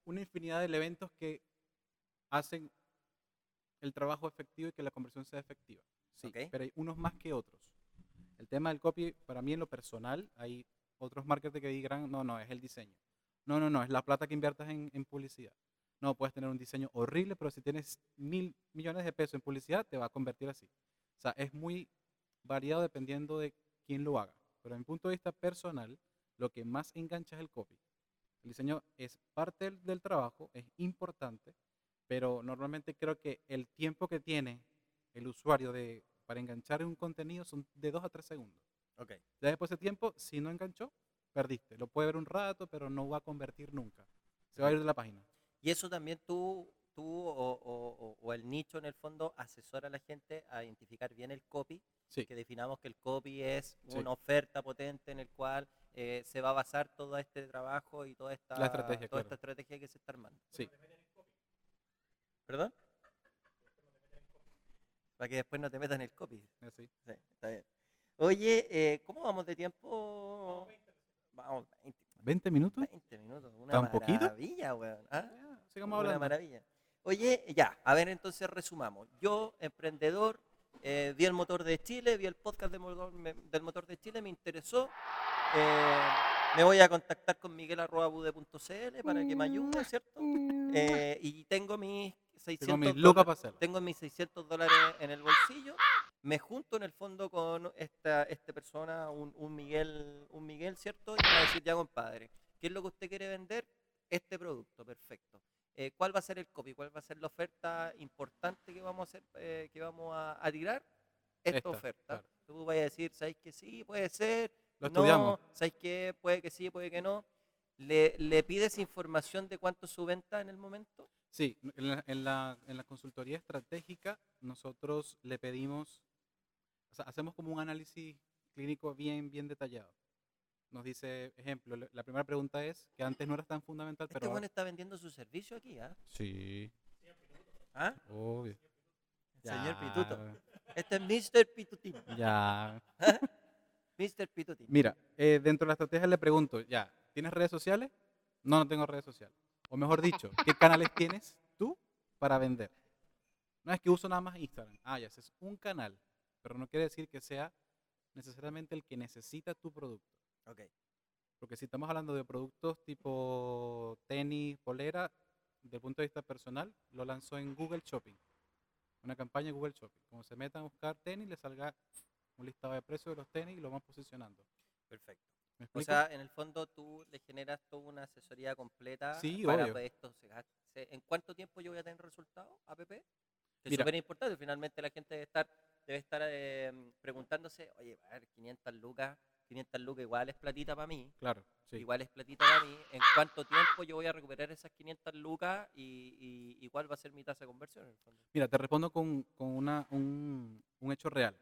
Speaker 2: una infinidad de eventos que hacen el trabajo efectivo y que la conversión sea efectiva. Sí, pero hay unos más que otros. El tema del copy, para mí en lo personal, hay otros marketers que digan, no, no, es el diseño. No, no, no, es la plata que inviertas en, en publicidad. No, puedes tener un diseño horrible, pero si tienes mil millones de pesos en publicidad, te va a convertir así. O sea, es muy variado dependiendo de quién lo haga. Pero en mi punto de vista personal, lo que más engancha es el copy. El diseño es parte del, del trabajo, es importante, pero normalmente creo que el tiempo que tiene el usuario de, para enganchar un contenido son de 2 a 3 segundos.
Speaker 1: Ok.
Speaker 2: Ya después de ese tiempo, si no enganchó, perdiste. Lo puede ver un rato, pero no va a convertir nunca. Se va a ir de la página.
Speaker 1: Y eso también tú, tú o, o- o- el nicho en el fondo asesora a la gente a identificar bien el copy,
Speaker 2: Sí.
Speaker 1: que definamos que el copy es
Speaker 2: Sí.
Speaker 1: una oferta potente en el cual eh, se va a basar todo este trabajo y toda esta,
Speaker 2: La estrategia,
Speaker 1: toda
Speaker 2: claro.
Speaker 1: esta estrategia que se está armando.
Speaker 2: Sí.
Speaker 1: ¿Perdón? Para que después no te metan el copy.
Speaker 2: Así.
Speaker 1: Sí, está bien. Oye, eh, ¿cómo vamos de tiempo? Vamos, 20,
Speaker 2: 20 minutos.
Speaker 1: 20 minutos. Una
Speaker 2: ¿Tan poquito?
Speaker 1: maravilla, weón. ¿ah?
Speaker 2: Sigamos
Speaker 1: Una
Speaker 2: hablando.
Speaker 1: maravilla. Oye, ya, a ver, entonces resumamos. Yo, emprendedor, eh, vi el motor de Chile, vi el podcast de motor- me- del motor de Chile, me interesó. eh, me voy a contactar con miguel.bude.cl para que me ayude, ¿cierto? Eh, y tengo mis 600
Speaker 2: Tengo mis
Speaker 1: dólares- tengo mis 600 dólares en el bolsillo, me junto en el fondo con esta, esta persona, un, un Miguel, un Miguel, ¿cierto? Y me va a decir, ya compadre, ¿qué es lo que usted quiere vender? Este producto, perfecto. Eh, ¿Cuál va a ser el copy? ¿Cuál va a ser la oferta importante que vamos a hacer, eh, que vamos a, a tirar? Esta,
Speaker 2: Esta,
Speaker 1: oferta.
Speaker 2: claro.
Speaker 1: Tú vas a decir, ¿sabes que sí? Puede ser.
Speaker 2: Lo
Speaker 1: no,
Speaker 2: estudiamos.
Speaker 1: ¿sabes qué? Puede que sí, puede que no. ¿Le, ¿Le pides información de cuánto es su venta en el momento?
Speaker 2: Sí, en la, en la, en la consultoría estratégica nosotros le pedimos, o sea, hacemos como un análisis clínico bien, bien detallado. Nos dice, ejemplo, la primera pregunta es, que antes no era tan fundamental,
Speaker 1: Este
Speaker 2: pero... ahora-
Speaker 1: está vendiendo su servicio aquí, ¿ah?
Speaker 2: Sí,
Speaker 1: ¿Ah?
Speaker 2: obvio.
Speaker 1: El señor
Speaker 2: Ya,
Speaker 1: Pituto. Este es Mr. Pitutín.
Speaker 2: Ya.
Speaker 1: Mr. Pitutín.
Speaker 2: Mira, eh, dentro de la estrategia le pregunto, ya, ¿tienes redes sociales? No, no tengo redes sociales. O mejor dicho, ¿qué canales tienes tú para vender? No es que uso nada más Instagram. Ah, ya, es un canal, pero no quiere decir que sea necesariamente el que necesita tu producto.
Speaker 1: Ok.
Speaker 2: Porque si estamos hablando de productos tipo tenis, polera, desde el punto de vista personal, lo lanzó en Google Shopping. Una campaña de Google Shopping. Como se metan a buscar tenis, le salga un listado de precios de los tenis y lo van posicionando.
Speaker 1: Perfecto.
Speaker 2: ¿Me
Speaker 1: O sea, en el fondo tú le generas toda una asesoría completa
Speaker 2: Sí,
Speaker 1: para
Speaker 2: obvio.
Speaker 1: que esto. ¿En cuánto tiempo yo voy a tener resultados, APP? Que es súper importante. Finalmente la gente debe estar, debe estar eh, preguntándose, oye, a ver, 500 lucas, 500 lucas igual es platita para mí.
Speaker 2: Claro, sí.
Speaker 1: Igual es platita para mí. ¿En cuánto tiempo yo voy a recuperar esas 500 lucas y, y- y cuál va a ser mi tasa de conversión? En el fondo?
Speaker 2: Mira, te respondo con, con una, un, un hecho real.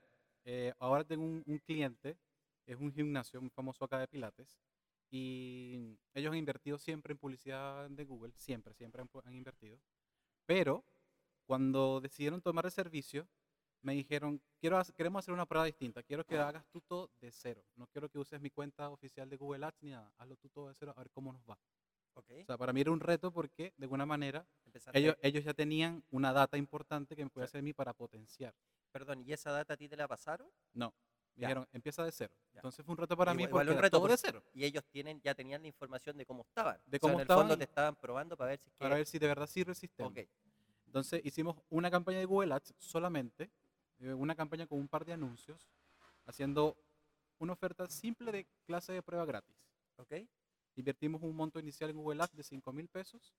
Speaker 2: Eh, ahora tengo un, un cliente, es un gimnasio muy famoso acá de Pilates, y ellos han invertido siempre en publicidad de Google, siempre, siempre han, han invertido. Pero cuando decidieron tomar el servicio, me dijeron, Quiero, queremos hacer una prueba distinta, quiero que hagas tú todo de cero, no quiero que uses mi cuenta oficial de Google Ads ni nada, hazlo tú todo de cero, a ver cómo nos va.
Speaker 1: ¿Ok?
Speaker 2: O sea, para mí era un reto porque de alguna manera ellos, ellos ya tenían una data importante que me
Speaker 1: Sí.
Speaker 2: hacer a mí para potenciar.
Speaker 1: Perdón, ¿y esa data a ti te la pasaron?
Speaker 2: No, me
Speaker 1: Ya.
Speaker 2: dijeron, empieza de cero.
Speaker 1: Ya.
Speaker 2: Entonces fue un reto para mí
Speaker 1: Igual-
Speaker 2: porque
Speaker 1: igual un reto
Speaker 2: todo de
Speaker 1: porque-
Speaker 2: cero,
Speaker 1: Y ellos tienen, ya tenían la información de cómo estaban.
Speaker 2: De
Speaker 1: O sea,
Speaker 2: cómo
Speaker 1: en el
Speaker 2: estaban
Speaker 1: fondo
Speaker 2: y-
Speaker 1: te estaban probando para ver si es que...
Speaker 2: para ver si de verdad sirve el sistema.
Speaker 1: Ok,
Speaker 2: Entonces hicimos una campaña de Google Ads solamente, una campaña con un par de anuncios, haciendo una oferta simple de clase de prueba gratis.
Speaker 1: ok,
Speaker 2: Invertimos un monto inicial en Google Ads de 5 mil pesos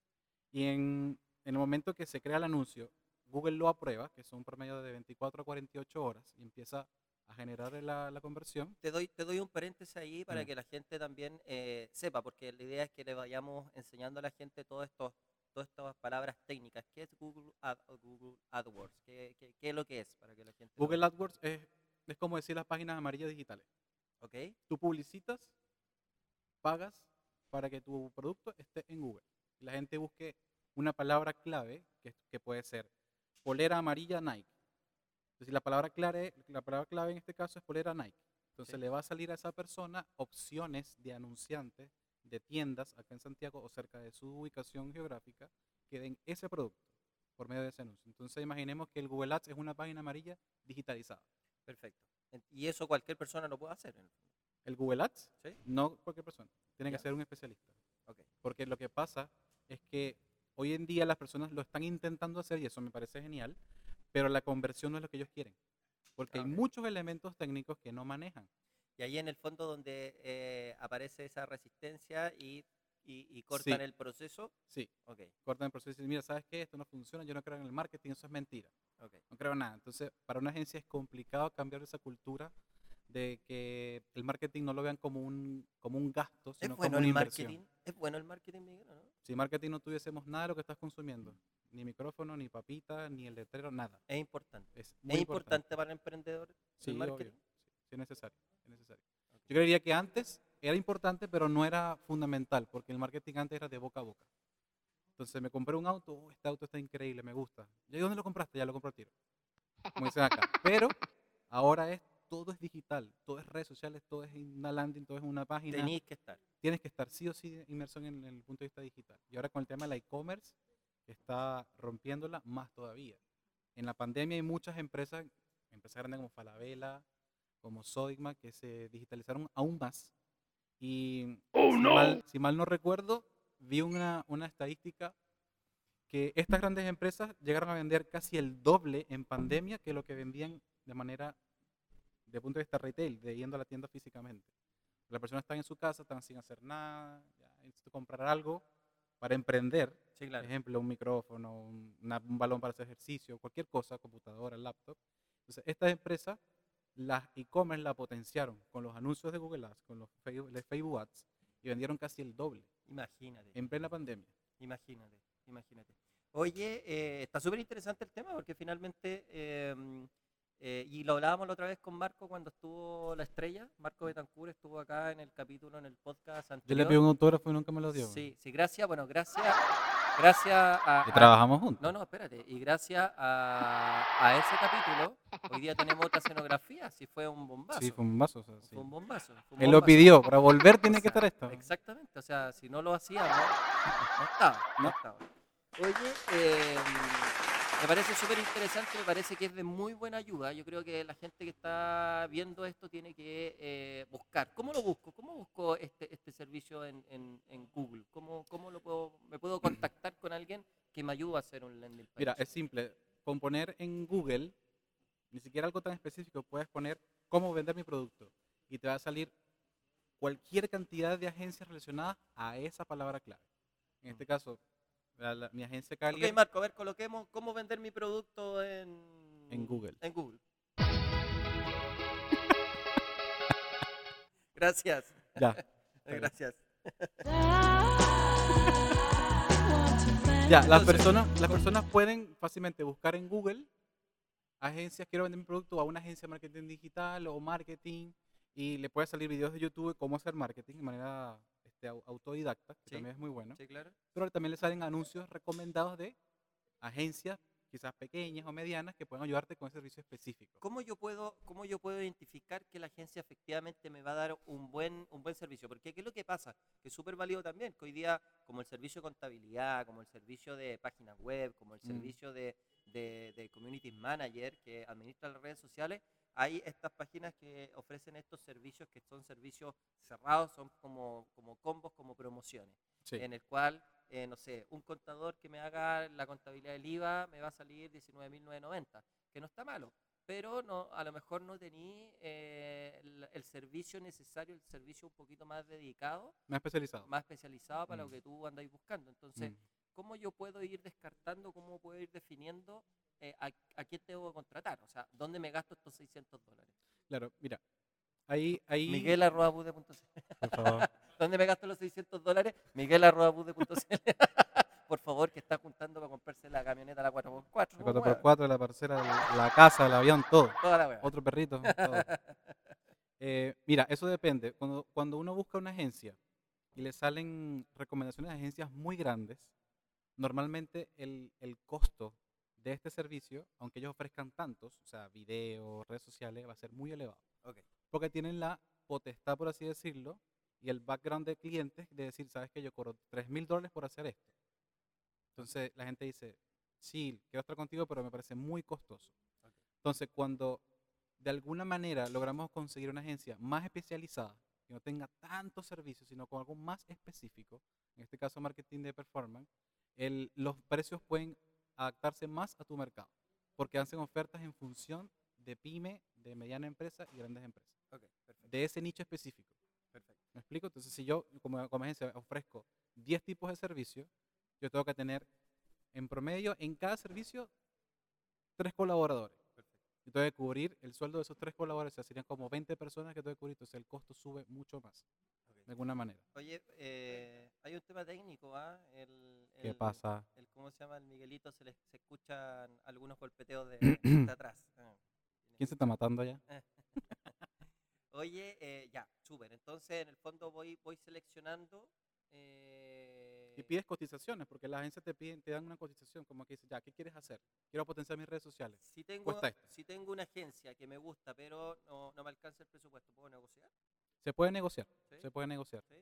Speaker 2: y en, en el momento que se crea el anuncio, Google lo aprueba, que son un promedio de 24 a 48 horas, y empieza a generar la, la conversión.
Speaker 1: te doy, te doy un paréntesis ahí para
Speaker 2: Mm.
Speaker 1: que la gente también eh, sepa, porque la idea es que le vayamos enseñando a la gente todos estos, todas estas palabras técnicas. ¿Qué es Google, Ad- Google AdWords? ¿Qué, qué, qué es lo que es? Para que la gente lo-
Speaker 2: Google AdWords es, es como decir las páginas amarillas digitales.
Speaker 1: ¿Ok?
Speaker 2: Tú publicitas, pagas para que tu producto esté en Google. La gente busque una palabra clave que, que puede ser polera amarilla Nike. Entonces, la palabra, clave, la palabra clave en este caso es polera Nike. Entonces,
Speaker 1: Sí.
Speaker 2: le va a salir a esa persona opciones de anunciantes de tiendas acá en Santiago o cerca de su ubicación geográfica que den ese producto por medio de ese anuncio. Entonces, imaginemos que el Google Ads es una página amarilla digitalizada.
Speaker 1: Perfecto. Y eso cualquier persona lo puede hacer. el
Speaker 2: Google Ads,
Speaker 1: ¿Sí?
Speaker 2: no cualquier persona, tiene que ser un especialista.
Speaker 1: Ok.
Speaker 2: Porque lo que pasa es que hoy en día las personas lo están intentando hacer y eso me parece genial, pero la conversión no es lo que ellos quieren. Porque hay
Speaker 1: Ok.
Speaker 2: muchos elementos técnicos que no manejan.
Speaker 1: Y ahí en el fondo donde eh, aparece esa resistencia y, y, y cortan
Speaker 2: Sí.
Speaker 1: el proceso.
Speaker 2: Sí,
Speaker 1: Ok,
Speaker 2: cortan el proceso y dicen, mira, ¿sabes qué? Esto no funciona, yo no creo en el marketing, eso es mentira. No creo en nada. Entonces, para una agencia es complicado cambiar esa cultura de que el marketing no lo vean como un, como un gasto,
Speaker 1: ¿Es
Speaker 2: sino
Speaker 1: bueno
Speaker 2: como una
Speaker 1: el
Speaker 2: inversión.
Speaker 1: marketing? ¿Es bueno el marketing, Miguel, no?
Speaker 2: Si marketing no tuviésemos nada de lo que estás consumiendo, ni micrófono, ni papita, ni el letrero, nada.
Speaker 1: Es importante.
Speaker 2: Es muy
Speaker 1: ¿Es importante para el emprendedor
Speaker 2: Sí,
Speaker 1: el marketing?
Speaker 2: Sí, es necesario, es necesario. Yo creería que antes era importante, pero no era fundamental, porque el marketing antes era de boca a boca. Entonces me compré un auto, "Oh, este auto está increíble, me gusta. ¿Y dónde lo compraste? Ya lo compré al tiro. Como dicen acá. Pero ahora es todo es digital, todo es redes sociales, todo es una landing, todo es una página.
Speaker 1: Tenéis que estar.
Speaker 2: Tienes que estar sí o sí inmerso en el, en el punto de vista digital. Y ahora con el tema del e-commerce está rompiéndola más todavía. En la pandemia hay muchas empresas, empresas grandes como Falabella, como Sodimac, que se digitalizaron aún más. Y si, mal, si mal no recuerdo, vi una, una estadística que estas grandes empresas llegaron a vender casi el doble en pandemia que lo que vendían de manera, de punto de vista retail, de yendo a la tienda físicamente. Las personas están en su casa, están sin hacer nada, ya, necesito comprar algo para emprender,
Speaker 1: Sí,
Speaker 2: por
Speaker 1: claro.
Speaker 2: ejemplo, un micrófono, un, una- un balón para hacer ejercicio, cualquier cosa, computadora, laptop. Entonces, estas empresas, las e-commerce la potenciaron con los anuncios de Google Ads, con los Facebook, Ads, y vendieron casi el doble
Speaker 1: Imagínate.
Speaker 2: en plena pandemia.
Speaker 1: Imagínate, imagínate. Oye, eh, está súper interesante el tema porque finalmente, eh, eh, y lo hablábamos la otra vez con Marco cuando estuvo la estrella, Marco Betancourt estuvo acá en el capítulo, en el podcast
Speaker 2: Yo le pedí un autógrafo y nunca me lo dio.
Speaker 1: Sí, sí, gracias, bueno, gracias, gracias a... A-
Speaker 2: trabajamos juntos.
Speaker 1: no, no, espérate, y gracias a, a ese capítulo, hoy día tenemos otra escenografía, sí fue un bombazo.
Speaker 2: Sí, fue un vaso. o sea, sí.
Speaker 1: Fue un bombazo. fue un
Speaker 2: Él lo
Speaker 1: bombazo.
Speaker 2: pidió, para volver tiene
Speaker 1: O
Speaker 2: que estar esto.
Speaker 1: Exactamente, o sea, si no lo hacíamos, no estaba, no,
Speaker 2: No.
Speaker 1: estaba. Oye, eh, me parece súper interesante, me parece que es de muy buena ayuda. Yo creo que la gente que está viendo esto tiene que eh, buscar. ¿Cómo lo busco? ¿Cómo busco este, este servicio en, en- en Google? ¿Cómo, cómo lo puedo, me puedo contactar con alguien que me ayude a hacer un landing page?
Speaker 2: Mira, es simple. Con poner en Google, ni siquiera algo tan específico, puedes poner cómo vender mi producto. Y te va a salir cualquier cantidad de agencias relacionadas a esa palabra clave. En este caso, la- la- mi agencia Cali
Speaker 1: Ok, Marco, a ver, coloquemos cómo vender mi producto en,
Speaker 2: En Google.
Speaker 1: En Google. Gracias,
Speaker 2: Ya,
Speaker 1: gracias.
Speaker 2: ya las,
Speaker 1: Entonces,
Speaker 2: personas, las personas pueden fácilmente buscar en Google agencias, quiero vender mi producto a una agencia de marketing digital o marketing y le puede salir videos de YouTube de cómo hacer marketing de manera au- autodidacta, que
Speaker 1: Sí.
Speaker 2: también es muy bueno.
Speaker 1: Sí, claro.
Speaker 2: pero también le salen anuncios recomendados de agencias quizás pequeñas o medianas que pueden ayudarte con ese servicio específico.
Speaker 1: ¿Cómo yo puedo, cómo yo puedo identificar que la agencia efectivamente me va a dar un buen, un buen servicio? Porque ¿qué es lo que pasa? Que es súper válido también, que hoy día, como el servicio de contabilidad, como el servicio de páginas web, como el
Speaker 2: Mm.
Speaker 1: servicio de, de, de community manager que administra las redes sociales, hay estas páginas que ofrecen estos servicios que son servicios cerrados, son como, como combos, como promociones
Speaker 2: Sí.
Speaker 1: en el cual, eh, no sé, un contador que me haga la contabilidad del IVA me va a salir 19.990, que no está malo, pero no, a lo mejor no tení eh, el, el servicio necesario, el servicio un poquito más dedicado,
Speaker 2: Más especializado.
Speaker 1: más especializado para lo
Speaker 2: Mm.
Speaker 1: que tú andáis buscando. Entonces,
Speaker 2: Mm.
Speaker 1: ¿cómo yo puedo ir descartando, cómo puedo ir definiendo eh, a, a quién tengo que contratar? O sea, ¿dónde me gasto estos 600 dólares?
Speaker 2: Claro, mira, ahí... ahí
Speaker 1: Miguel arroba
Speaker 2: por favor.
Speaker 1: ¿Dónde me gasto los 600 dólares? Miguel arroba. Por favor, que está juntando para comprarse la camioneta la 4x4.
Speaker 2: La
Speaker 1: po,
Speaker 2: 4x4, la parcela, la la casa, el avión, todo.
Speaker 1: Toda la.
Speaker 2: Otro perrito, todo. Eh, mira, eso depende. Cuando, cuando uno busca una agencia y le salen recomendaciones de agencias muy grandes, normalmente el, el costo de este servicio, aunque ellos ofrezcan tantos, o sea, videos, redes sociales, va a ser muy elevado. Porque tienen la potestad, por así decirlo, y el background de clientes de decir, sabes que yo cobro 3 mil dólares por hacer esto. Entonces la gente dice, sí, quiero estar contigo, pero me parece muy costoso. Entonces cuando de alguna manera logramos conseguir una agencia más especializada, que no tenga tantos servicios, sino con algo más específico, en este caso marketing de performance, el- los precios pueden adaptarse más a tu mercado, porque hacen ofertas en función de pyme, de mediana empresa y grandes empresas,
Speaker 1: perfecto.
Speaker 2: de ese nicho específico.
Speaker 1: perfecto.
Speaker 2: ¿Me explico? Entonces, si yo como, como agencia ofrezco 10 tipos de servicios, yo tengo que tener en promedio en cada servicio tres colaboradores. Yo tengo que cubrir el sueldo de esos tres colaboradores, o sea, serían como 20 personas que tengo que cubrir, entonces el costo sube mucho más, de alguna manera.
Speaker 1: Oye, eh, hay un tema técnico, ¿ah? El,
Speaker 2: ¿Qué pasa?
Speaker 1: El, ¿Cómo se llama? El Miguelito, se, le, se escuchan algunos golpeteos de, de atrás. Ah,
Speaker 2: ¿Quién se está matando allá?
Speaker 1: Oye, eh, ya, súper. Entonces, en el fondo voy, voy seleccionando. eh,
Speaker 2: Y pides cotizaciones, porque las agencias te piden, te dan una cotización, como que dices, ya, ¿qué quieres hacer? Quiero potenciar mis redes sociales.
Speaker 1: si tengo, si tengo una agencia que me gusta, pero no, no me alcanza el presupuesto, ¿puedo negociar?
Speaker 2: Se puede negociar,
Speaker 1: ¿Sí?
Speaker 2: se puede negociar.
Speaker 1: ¿Sí?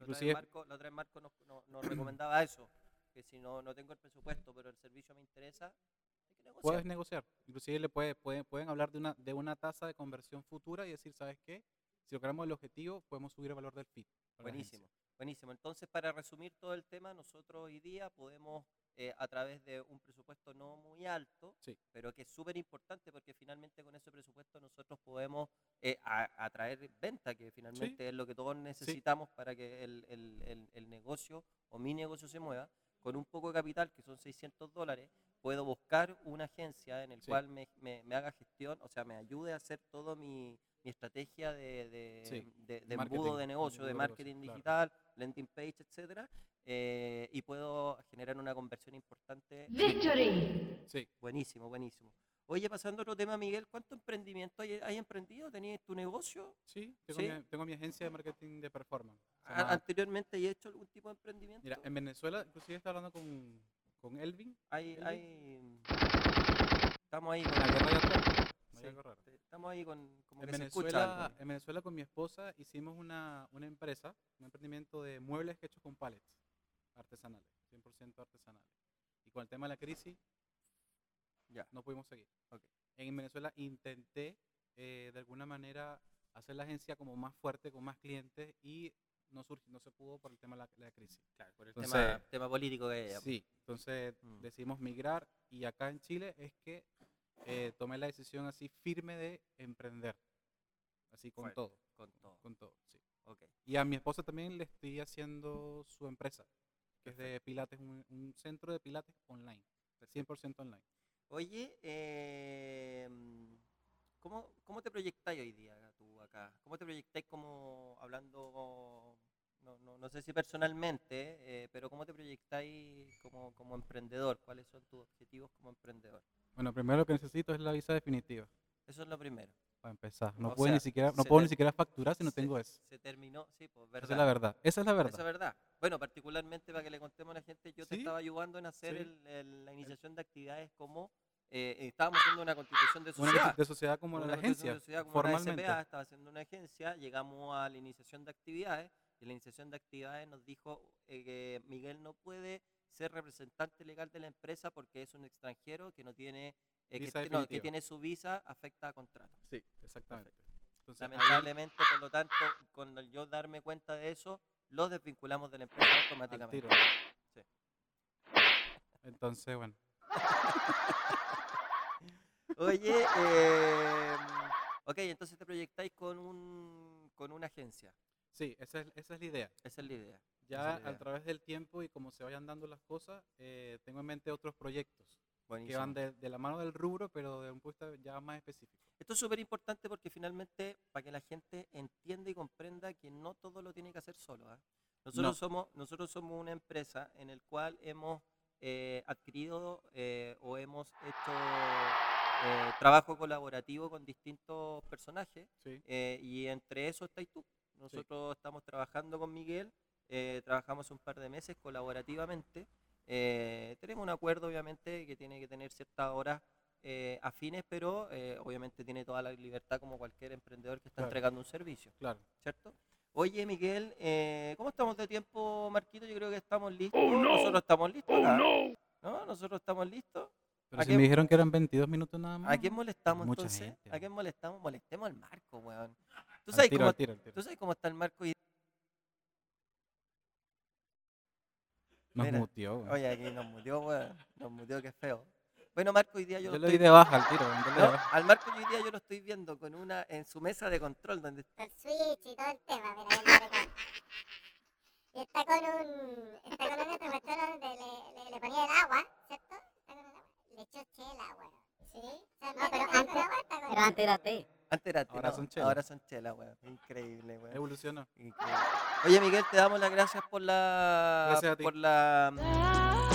Speaker 1: La otra vez
Speaker 2: Inclusive-
Speaker 1: Marco, la otra vez Marco nos, nos- nos recomendaba eso, que si no, no tengo el presupuesto, pero el servicio me interesa, hay que negociar.
Speaker 2: puedes negociar. Inclusive le puede, pueden, pueden hablar de una, de una tasa de conversión futura y decir, ¿sabes qué? Si logramos el objetivo, podemos subir el valor del agencia".
Speaker 1: Buenísimo, buenísimo. Entonces, para resumir todo el tema, nosotros hoy día podemos, eh, a través de un presupuesto no muy alto,
Speaker 2: Sí.
Speaker 1: pero que es súper importante porque finalmente con ese presupuesto nosotros podemos eh, atraer venta, que finalmente es lo que todos necesitamos para que el, el- el- el negocio o mi negocio se mueva. Con un poco de capital, que son 600 dólares, puedo buscar una agencia en el
Speaker 2: Sí.
Speaker 1: cual me, me- me haga gestión, o sea, me ayude a hacer todo mi, mi estrategia de, de,
Speaker 2: Sí,
Speaker 1: de- embudo de negocio, de marketing
Speaker 2: negocio,
Speaker 1: digital, landing page, etcétera, eh, y puedo generar una conversión importante.
Speaker 4: Victory!
Speaker 2: Sí,
Speaker 1: Buenísimo, buenísimo. Oye, pasando a otro tema, Miguel, ¿cuánto emprendimiento hay, hay emprendido? ¿Tenías tu negocio?
Speaker 2: sí, tengo,
Speaker 1: ¿Sí?
Speaker 2: Mi, tengo mi agencia de marketing de performance. Se
Speaker 1: A-
Speaker 2: llama-
Speaker 1: ¿Anteriormente hay hecho algún tipo de emprendimiento?
Speaker 2: Mira, en Venezuela, inclusive estaba hablando con, con Elvin,
Speaker 1: hay,
Speaker 2: Elvin.
Speaker 1: hay... Estamos ahí con...
Speaker 2: en la guerra
Speaker 1: Sí. Estamos ahí con... Como
Speaker 2: En
Speaker 1: que se escucha
Speaker 2: Venezuela, en Venezuela con mi esposa hicimos una, una empresa, un emprendimiento de muebles hechos con pallets artesanales, 100% artesanales. Y con el tema de la crisis,
Speaker 1: Ya.
Speaker 2: no pudimos seguir. En Venezuela intenté eh, de alguna manera hacer la agencia como más fuerte, con más clientes y no, surgi- no se pudo por el tema de la, la crisis.
Speaker 1: Claro, por el
Speaker 2: Entonces,
Speaker 1: tema, tema político que hay. allá,
Speaker 2: Sí, entonces
Speaker 1: Mm.
Speaker 2: decidimos migrar y acá en Chile es que eh, tomé la decisión así firme de emprender, así con
Speaker 1: Fuerte.
Speaker 2: todo,
Speaker 1: Con todo.
Speaker 2: con todo, sí. Y a mi esposa también le estoy haciendo su empresa, que es de pilates, un, un centro de pilates online, 100% online.
Speaker 1: Oye, eh, ¿cómo, ¿cómo te proyectáis hoy día tú acá? ¿Cómo te proyectáis como hablando, no, no, no sé si personalmente, eh, pero cómo te proyectáis como, como emprendedor? ¿Cuáles son tus objetivos como emprendedor?
Speaker 2: Bueno, primero lo que necesito es la visa definitiva,
Speaker 1: Eso es lo primero.
Speaker 2: Para empezar. No
Speaker 1: O
Speaker 2: puedo
Speaker 1: sea,
Speaker 2: ni siquiera, no puedo ni siquiera facturar si no
Speaker 1: se-
Speaker 2: tengo eso.
Speaker 1: Se terminó, sí, pues
Speaker 2: Esa
Speaker 1: verdad.
Speaker 2: es la verdad. Esa es la verdad.
Speaker 1: Esa es verdad. Bueno, particularmente para que le contemos a la gente, yo te estaba ayudando en hacer
Speaker 2: sí.
Speaker 1: el- el- la iniciación de actividades como eh, estábamos haciendo una constitución de
Speaker 2: Una
Speaker 1: sociedad.
Speaker 2: de sociedad como
Speaker 1: Una
Speaker 2: agencia,
Speaker 1: de sociedad como la
Speaker 2: formalmente.
Speaker 1: SPA, estaba haciendo una agencia, llegamos a la iniciación de actividades y la iniciación de actividades nos dijo eh, que Miguel no puede ser representante legal de la empresa porque es un extranjero que no tiene eh, que, no, que tiene su visa afecta a contrato.
Speaker 2: Sí, exactamente. Entonces, ahí-
Speaker 1: Lamentablemente, por lo tanto, con el yo darme cuenta de eso, lo desvinculamos de la empresa automáticamente. Sí.
Speaker 2: Entonces, bueno,
Speaker 1: Oye, eh, ok, entonces te proyectáis con, un, con una agencia.
Speaker 2: sí, esa es, esa es la idea.
Speaker 1: Esa es la idea.
Speaker 2: Ya
Speaker 1: la
Speaker 2: a través del tiempo y como se vayan dando las cosas, eh, tengo en mente otros proyectos que van de, de la mano del rubro, pero de un punto de vista ya más específico.
Speaker 1: Esto es súper importante porque finalmente, para que la gente entienda y comprenda que no todo lo tiene que hacer solo. ¿ah? Nosotros,
Speaker 2: No.
Speaker 1: somos, nosotros somos una empresa en el cual hemos eh, adquirido eh, o hemos hecho eh, trabajo colaborativo con distintos personajes
Speaker 2: Sí,
Speaker 1: eh, y entre eso estáis tú. Nosotros estamos trabajando con Miguel, eh, trabajamos un par de meses colaborativamente. eh, tenemos un acuerdo, obviamente, que tiene que tener ciertas horas eh, afines, pero eh, obviamente tiene toda la libertad como cualquier emprendedor que está
Speaker 2: Claro.
Speaker 1: entregando un servicio,
Speaker 2: claro.
Speaker 1: ¿cierto? Oye, Miguel, eh, ¿cómo estamos de tiempo, Marquito? Yo creo que estamos listos. Nosotros estamos listos. acá. no. Nosotros estamos listos.
Speaker 2: Pero
Speaker 1: ¿A
Speaker 2: si me dijeron que eran 22 minutos nada más.
Speaker 1: ¿A quién molestamos
Speaker 2: Mucha
Speaker 1: entonces?
Speaker 2: gente,
Speaker 1: ¿A quién molestamos? Molestemos al Marco, weón. ¿Tú
Speaker 2: Al
Speaker 1: sabes,
Speaker 2: tiro,
Speaker 1: cómo,
Speaker 2: al tiro, al tiro.
Speaker 1: ¿Tú sabes cómo está el Marco? Y...
Speaker 2: Nos
Speaker 1: Mira,
Speaker 2: muteó. weón.
Speaker 1: Oye, aquí nos murió, weón. Nos murió, qué feo. Bueno, Marco, hoy día yo,
Speaker 2: Yo
Speaker 1: lo
Speaker 2: di
Speaker 1: estoy...
Speaker 2: de baja al tiro.
Speaker 1: No,
Speaker 2: baja.
Speaker 1: al Marco hoy día yo lo estoy viendo con una en su mesa de control donde
Speaker 5: el switch y todo el tema, mira, el maricón. Y está con un, está con un cuestión donde le, le, le ponía el agua, ¿cierto? Está con el agua. Le echó chela, weón. ¿Sí? O sea,
Speaker 4: No, pero antes-
Speaker 5: agua,
Speaker 4: Pero antes era té.
Speaker 1: Antes era
Speaker 2: Ahora
Speaker 1: no,
Speaker 2: son chelas.
Speaker 1: Ahora son chelas, weón. Increíble, weón.
Speaker 2: Evolucionó.
Speaker 1: Increíble. Oye, Miguel, te damos las gracias por la
Speaker 2: Gracias a ti.
Speaker 1: por la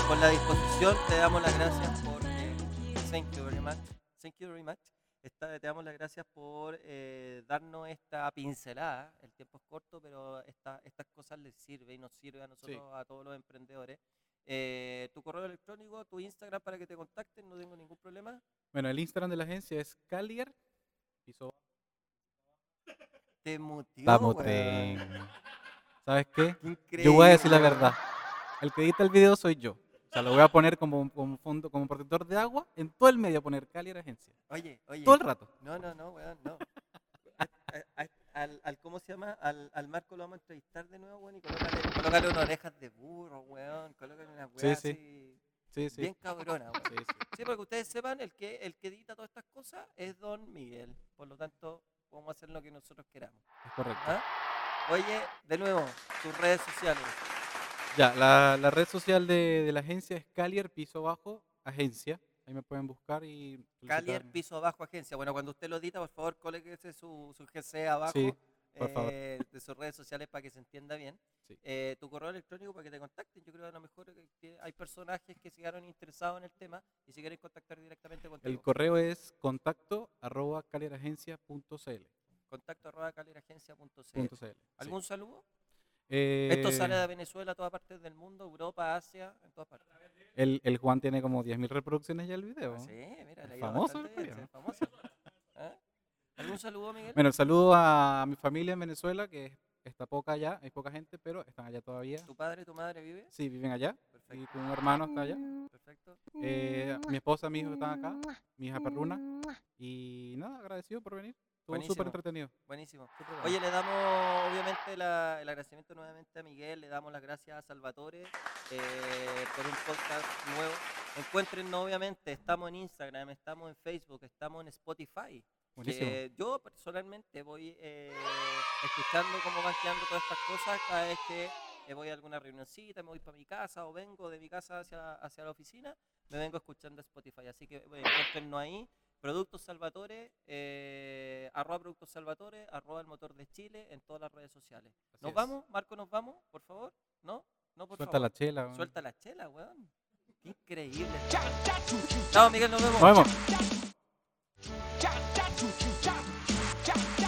Speaker 1: por la disposición, te damos las gracias por eh, thank you very much. Thank you very much. Esta- te damos las gracias por eh, darnos esta pincelada. El tiempo es corto, pero esta- estas cosas les sirven y nos sirve a nosotros, a todos los emprendedores. Eh, tu correo electrónico, tu Instagram para que te contacten, no tengo ningún problema.
Speaker 2: Bueno, el Instagram de la agencia es Calier. Piso
Speaker 1: Te mutió,
Speaker 2: Vamos,
Speaker 1: weón.
Speaker 2: ¿Sabes qué?
Speaker 1: Qué
Speaker 2: Yo voy a decir la verdad. El que edita el video soy yo. sea, lo voy a poner como, como fondo, como protector de agua, en todo el medio poner Calier Agencia.
Speaker 1: Oye, oye.
Speaker 2: Todo el rato.
Speaker 1: No, no, no, weón, no. A- a- a- al, al, ¿cómo se llama? Al, al Marco lo vamos a entrevistar de nuevo, weón, y colócale, colócale unas orejas de burro, weón, colócale una
Speaker 2: Sí,
Speaker 1: weá
Speaker 2: sí.
Speaker 1: así,
Speaker 2: Sí, sí.
Speaker 1: bien cabrona, weón.
Speaker 2: Sí, sí.
Speaker 1: Sí, para que ustedes sepan, el que, el que edita todas estas cosas es Don Miguel. Por lo tanto, podemos hacer lo que nosotros queramos.
Speaker 2: Es correcto.
Speaker 1: ¿ah? Oye, de nuevo, tus redes sociales.
Speaker 2: Ya, la, la red social de, de la agencia es Calier Piso Bajo Agencia. Ahí me pueden buscar y.
Speaker 1: Calier Piso Abajo Agencia. Bueno, cuando usted lo edita, por favor, colóquese su, su GC abajo
Speaker 2: Sí, por favor.
Speaker 1: eh, de sus redes sociales para que se entienda bien.
Speaker 2: Sí.
Speaker 1: Eh, tu correo electrónico para que te contacten. Yo creo que a lo mejor que hay personajes que se quedaron interesados en el tema y si quieren contactar directamente contigo.
Speaker 2: El correo es contacto arroba calierAgencia.cl.
Speaker 1: Contacto arroba caleragencia.cl.
Speaker 2: punto CL, sí.
Speaker 1: ¿Algún saludo?
Speaker 2: Eh,
Speaker 1: Esto sale de Venezuela a todas partes del mundo, Europa, Asia, en todas partes.
Speaker 2: el, el Juan tiene como 10.000 reproducciones ya el video.
Speaker 1: Ah, Sí, mira,
Speaker 2: famoso el
Speaker 1: famoso. ¿Algún saludo, Miguel?
Speaker 2: Bueno, saludo a mi familia en Venezuela, que es- está poca allá, hay poca gente, pero están allá todavía.
Speaker 1: ¿Tu padre y tu madre vive?
Speaker 2: Sí, viven allá. Y
Speaker 1: Perfecto,
Speaker 2: con un hermano está allá.
Speaker 1: perfecto.
Speaker 2: Eh, mi esposa, mi hijo están acá. Mi hija perruna. Y nada, agradecido por venir. Estuvo súper entretenido.
Speaker 1: Buenísimo. Oye, le damos obviamente la- el agradecimiento nuevamente a Miguel, le damos las gracias a Salvatore eh, por un podcast nuevo. Encuéntrennos obviamente, estamos en Instagram, estamos en Facebook, estamos en Spotify.
Speaker 2: Buenísimo.
Speaker 1: Eh, yo personalmente voy eh, escuchando cómo van quedando todas estas cosas cada vez que eh, voy a alguna reunioncita, me voy para mi casa o vengo de mi casa hacia, hacia la oficina, me vengo escuchando Spotify. Así que bueno, encuéntrennos ahí. Productos Salvatore, eh, arroba Productos Salvatore, arroba el motor de Chile en todas las redes sociales.
Speaker 2: Así
Speaker 1: ¿Nos
Speaker 2: es.
Speaker 1: vamos? Marco, ¿nos vamos? Por favor. ¿No? No, por
Speaker 2: Suelta
Speaker 1: favor.
Speaker 2: la chela. weón.
Speaker 1: Suelta la chela, weón. Qué increíble. Chao, Miguel, nos vemos.
Speaker 2: Nos vemos.
Speaker 6: Chop, chop, chop, chop, chop. Jack.